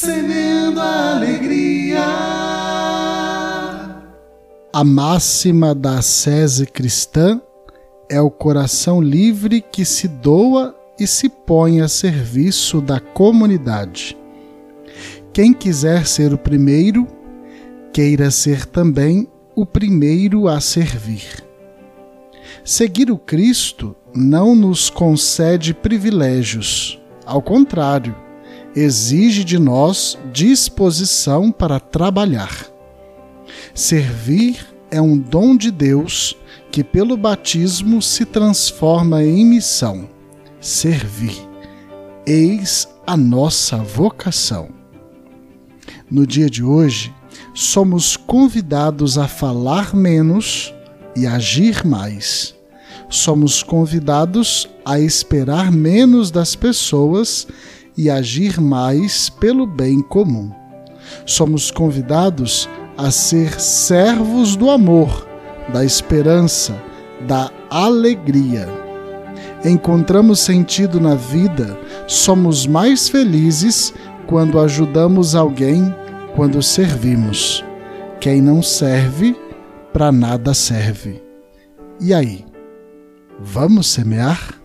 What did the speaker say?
semeando a alegria. A máxima da sese cristã é o coração livre que se doa e se põe a serviço da comunidade. Quem quiser ser o primeiro, queira ser também o primeiro a servir. Seguir o Cristo não nos concede privilégios, ao contrário, exige de nós disposição para trabalhar. Servir é um dom de Deus que, pelo batismo, se transforma em missão. Servir. Eis a nossa vocação. No dia de hoje, somos convidados a falar menos e agir mais. Somos convidados a esperar menos das pessoas e agir mais pelo bem comum. Somos convidados a ser servos do amor, da esperança, da alegria. Encontramos sentido na vida, somos mais felizes quando ajudamos alguém, quando servimos. Quem não serve, para nada serve. E aí? Vamos semear?